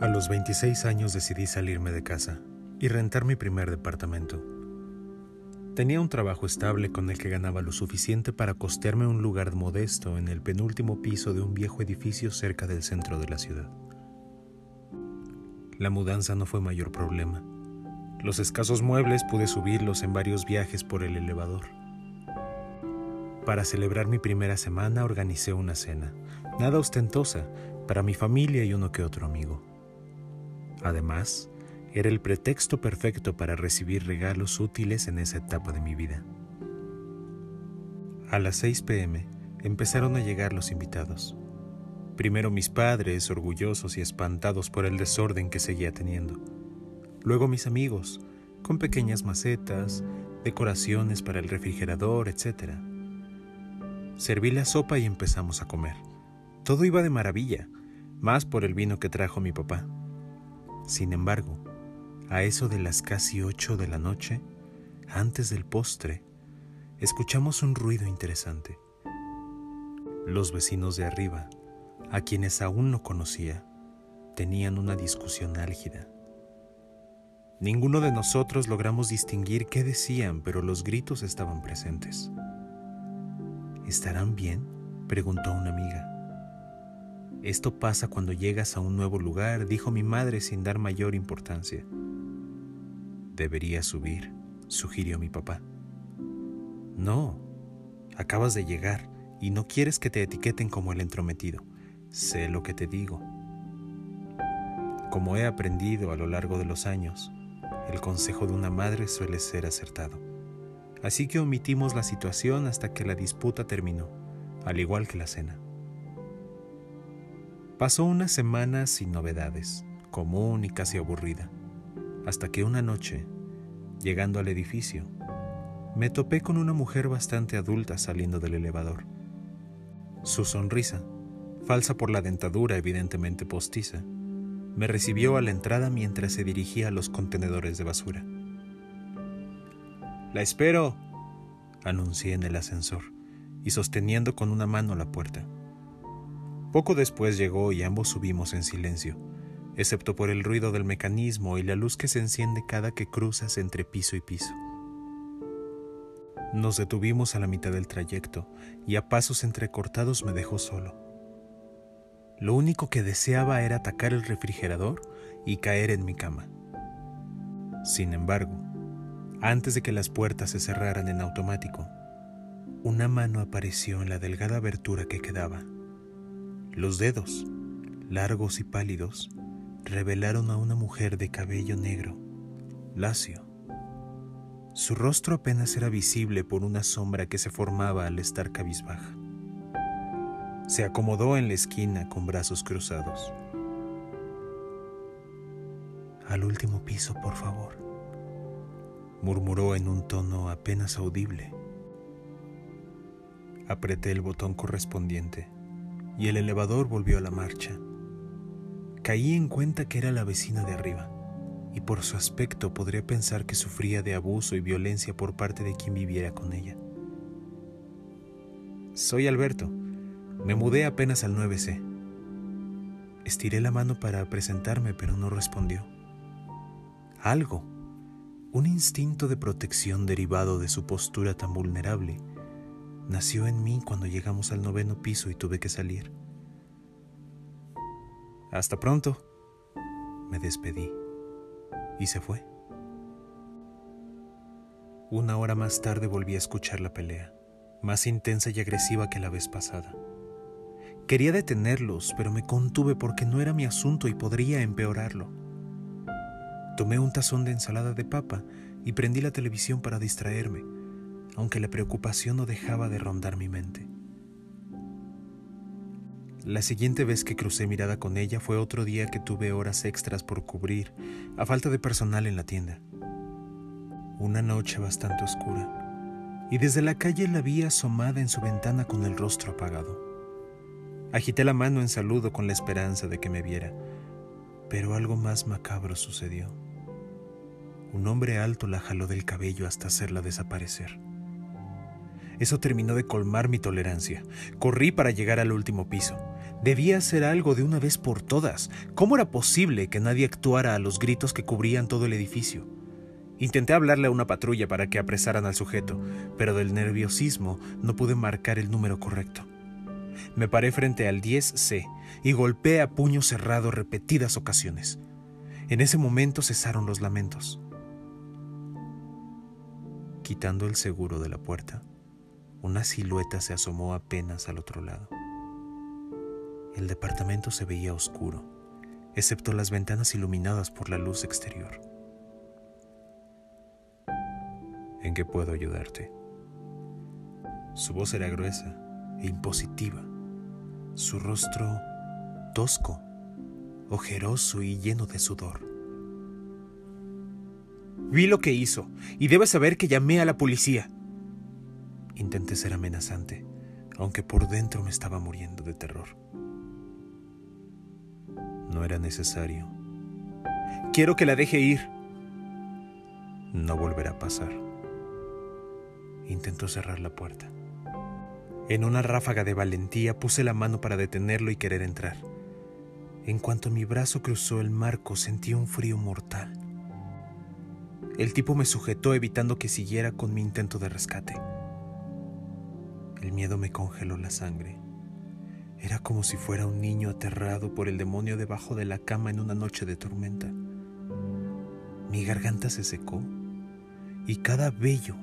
A los 26 años decidí salirme de casa y rentar mi primer departamento. Tenía un trabajo estable con el que ganaba lo suficiente para costearme un lugar modesto en el penúltimo piso de un viejo edificio cerca del centro de la ciudad. La mudanza no fue mayor problema. Los escasos muebles pude subirlos en varios viajes por el elevador. Para celebrar mi primera semana organicé una cena, nada ostentosa, para mi familia y uno que otro amigo. Además, era el pretexto perfecto para recibir regalos útiles en esa etapa de mi vida. A las 6 pm empezaron a llegar los invitados. Primero mis padres, orgullosos y espantados por el desorden que seguía teniendo. Luego mis amigos, con pequeñas macetas, decoraciones para el refrigerador, etc. Serví la sopa y empezamos a comer. Todo iba de maravilla, más por el vino que trajo mi papá. Sin embargo, a eso de las casi ocho de la noche, antes del postre, escuchamos un ruido interesante. Los vecinos de arriba, a quienes aún no conocía, tenían una discusión álgida. Ninguno de nosotros logramos distinguir qué decían, pero los gritos estaban presentes. ¿Estarán bien? preguntó una amiga. Esto pasa cuando llegas a un nuevo lugar, dijo mi madre sin dar mayor importancia. Deberías subir, sugirió mi papá. No, acabas de llegar y no quieres que te etiqueten como el entrometido. Sé lo que te digo. Como he aprendido a lo largo de los años, el consejo de una madre suele ser acertado. Así que omitimos la situación hasta que la disputa terminó, al igual que la cena. Pasó una semana sin novedades, común y casi aburrida hasta que una noche, llegando al edificio, me topé con una mujer bastante adulta saliendo del elevador. Su sonrisa, falsa por la dentadura evidentemente postiza, me recibió a la entrada mientras se dirigía a los contenedores de basura. La espero, anuncié en el ascensor y sosteniendo con una mano la puerta. Poco después llegó y ambos subimos en silencio excepto por el ruido del mecanismo y la luz que se enciende cada que cruzas entre piso y piso. Nos detuvimos a la mitad del trayecto y a pasos entrecortados me dejó solo. Lo único que deseaba era atacar el refrigerador y caer en mi cama. Sin embargo, antes de que las puertas se cerraran en automático, una mano apareció en la delgada abertura que quedaba. Los dedos, largos y pálidos, revelaron a una mujer de cabello negro, lacio. Su rostro apenas era visible por una sombra que se formaba al estar cabizbaja. Se acomodó en la esquina con brazos cruzados. Al último piso, por favor, murmuró en un tono apenas audible. Apreté el botón correspondiente y el elevador volvió a la marcha caí en cuenta que era la vecina de arriba, y por su aspecto podría pensar que sufría de abuso y violencia por parte de quien viviera con ella. Soy Alberto. Me mudé apenas al 9C. Estiré la mano para presentarme, pero no respondió. Algo, un instinto de protección derivado de su postura tan vulnerable, nació en mí cuando llegamos al noveno piso y tuve que salir. Hasta pronto. Me despedí y se fue. Una hora más tarde volví a escuchar la pelea, más intensa y agresiva que la vez pasada. Quería detenerlos, pero me contuve porque no era mi asunto y podría empeorarlo. Tomé un tazón de ensalada de papa y prendí la televisión para distraerme, aunque la preocupación no dejaba de rondar mi mente. La siguiente vez que crucé mirada con ella fue otro día que tuve horas extras por cubrir, a falta de personal en la tienda. Una noche bastante oscura, y desde la calle la vi asomada en su ventana con el rostro apagado. Agité la mano en saludo con la esperanza de que me viera, pero algo más macabro sucedió. Un hombre alto la jaló del cabello hasta hacerla desaparecer. Eso terminó de colmar mi tolerancia. Corrí para llegar al último piso. Debía hacer algo de una vez por todas. ¿Cómo era posible que nadie actuara a los gritos que cubrían todo el edificio? Intenté hablarle a una patrulla para que apresaran al sujeto, pero del nerviosismo no pude marcar el número correcto. Me paré frente al 10C y golpeé a puño cerrado repetidas ocasiones. En ese momento cesaron los lamentos. Quitando el seguro de la puerta, una silueta se asomó apenas al otro lado. El departamento se veía oscuro, excepto las ventanas iluminadas por la luz exterior. ¿En qué puedo ayudarte? Su voz era gruesa e impositiva, su rostro tosco, ojeroso y lleno de sudor. Vi lo que hizo y debes saber que llamé a la policía. Intenté ser amenazante, aunque por dentro me estaba muriendo de terror. No era necesario. Quiero que la deje ir. No volverá a pasar. Intentó cerrar la puerta. En una ráfaga de valentía puse la mano para detenerlo y querer entrar. En cuanto mi brazo cruzó el marco sentí un frío mortal. El tipo me sujetó evitando que siguiera con mi intento de rescate. El miedo me congeló la sangre. Era como si fuera un niño aterrado por el demonio debajo de la cama en una noche de tormenta. Mi garganta se secó y cada vello,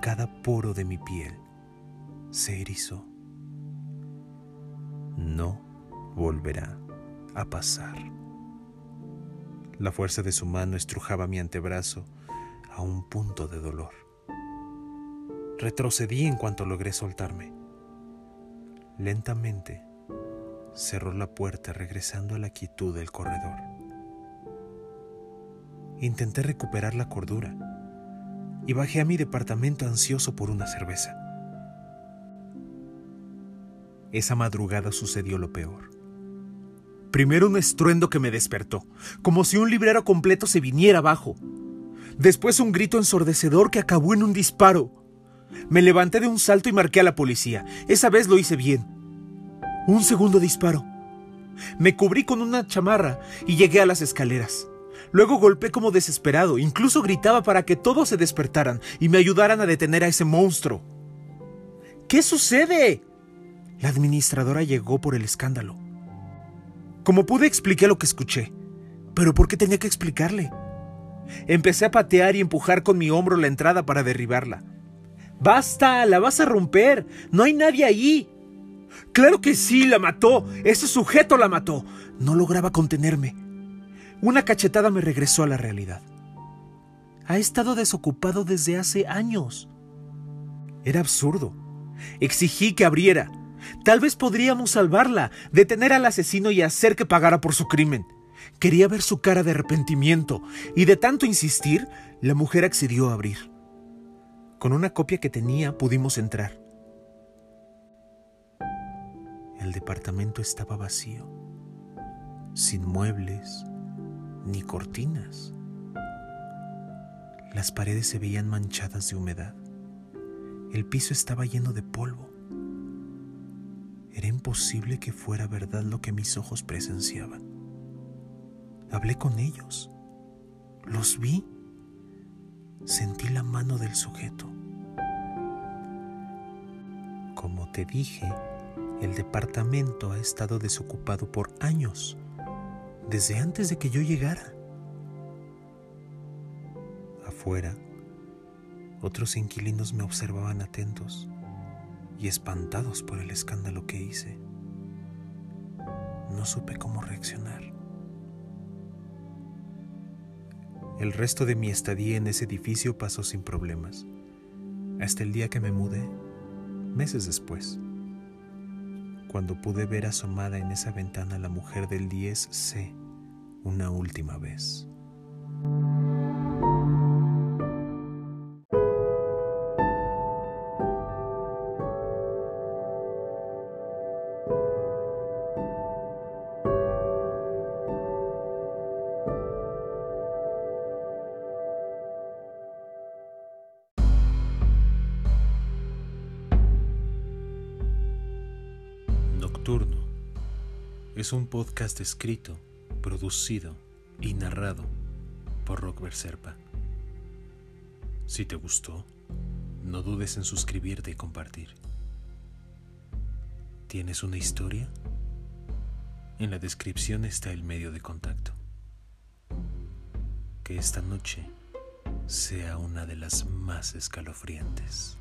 cada poro de mi piel se erizó. No volverá a pasar. La fuerza de su mano estrujaba mi antebrazo a un punto de dolor. Retrocedí en cuanto logré soltarme. Lentamente cerró la puerta regresando a la quietud del corredor. Intenté recuperar la cordura y bajé a mi departamento ansioso por una cerveza. Esa madrugada sucedió lo peor. Primero un estruendo que me despertó, como si un librero completo se viniera abajo. Después un grito ensordecedor que acabó en un disparo. Me levanté de un salto y marqué a la policía. Esa vez lo hice bien. Un segundo disparo. Me cubrí con una chamarra y llegué a las escaleras. Luego golpeé como desesperado, incluso gritaba para que todos se despertaran y me ayudaran a detener a ese monstruo. ¿Qué sucede? La administradora llegó por el escándalo. Como pude expliqué lo que escuché, pero ¿por qué tenía que explicarle? Empecé a patear y empujar con mi hombro la entrada para derribarla. Basta, la vas a romper. No hay nadie ahí. Claro que sí, la mató. Ese sujeto la mató. No lograba contenerme. Una cachetada me regresó a la realidad. Ha estado desocupado desde hace años. Era absurdo. Exigí que abriera. Tal vez podríamos salvarla, detener al asesino y hacer que pagara por su crimen. Quería ver su cara de arrepentimiento, y de tanto insistir, la mujer accedió a abrir. Con una copia que tenía pudimos entrar. El departamento estaba vacío, sin muebles ni cortinas. Las paredes se veían manchadas de humedad. El piso estaba lleno de polvo. Era imposible que fuera verdad lo que mis ojos presenciaban. Hablé con ellos. Los vi. Sentí la mano del sujeto. Como te dije, el departamento ha estado desocupado por años, desde antes de que yo llegara. Afuera, otros inquilinos me observaban atentos y espantados por el escándalo que hice. No supe cómo reaccionar. El resto de mi estadía en ese edificio pasó sin problemas, hasta el día que me mudé meses después, cuando pude ver asomada en esa ventana la mujer del 10C una última vez. Nocturno es un podcast escrito, producido y narrado por Rockver Serpa. Si te gustó, no dudes en suscribirte y compartir. ¿Tienes una historia? En la descripción está el medio de contacto. Que esta noche sea una de las más escalofriantes.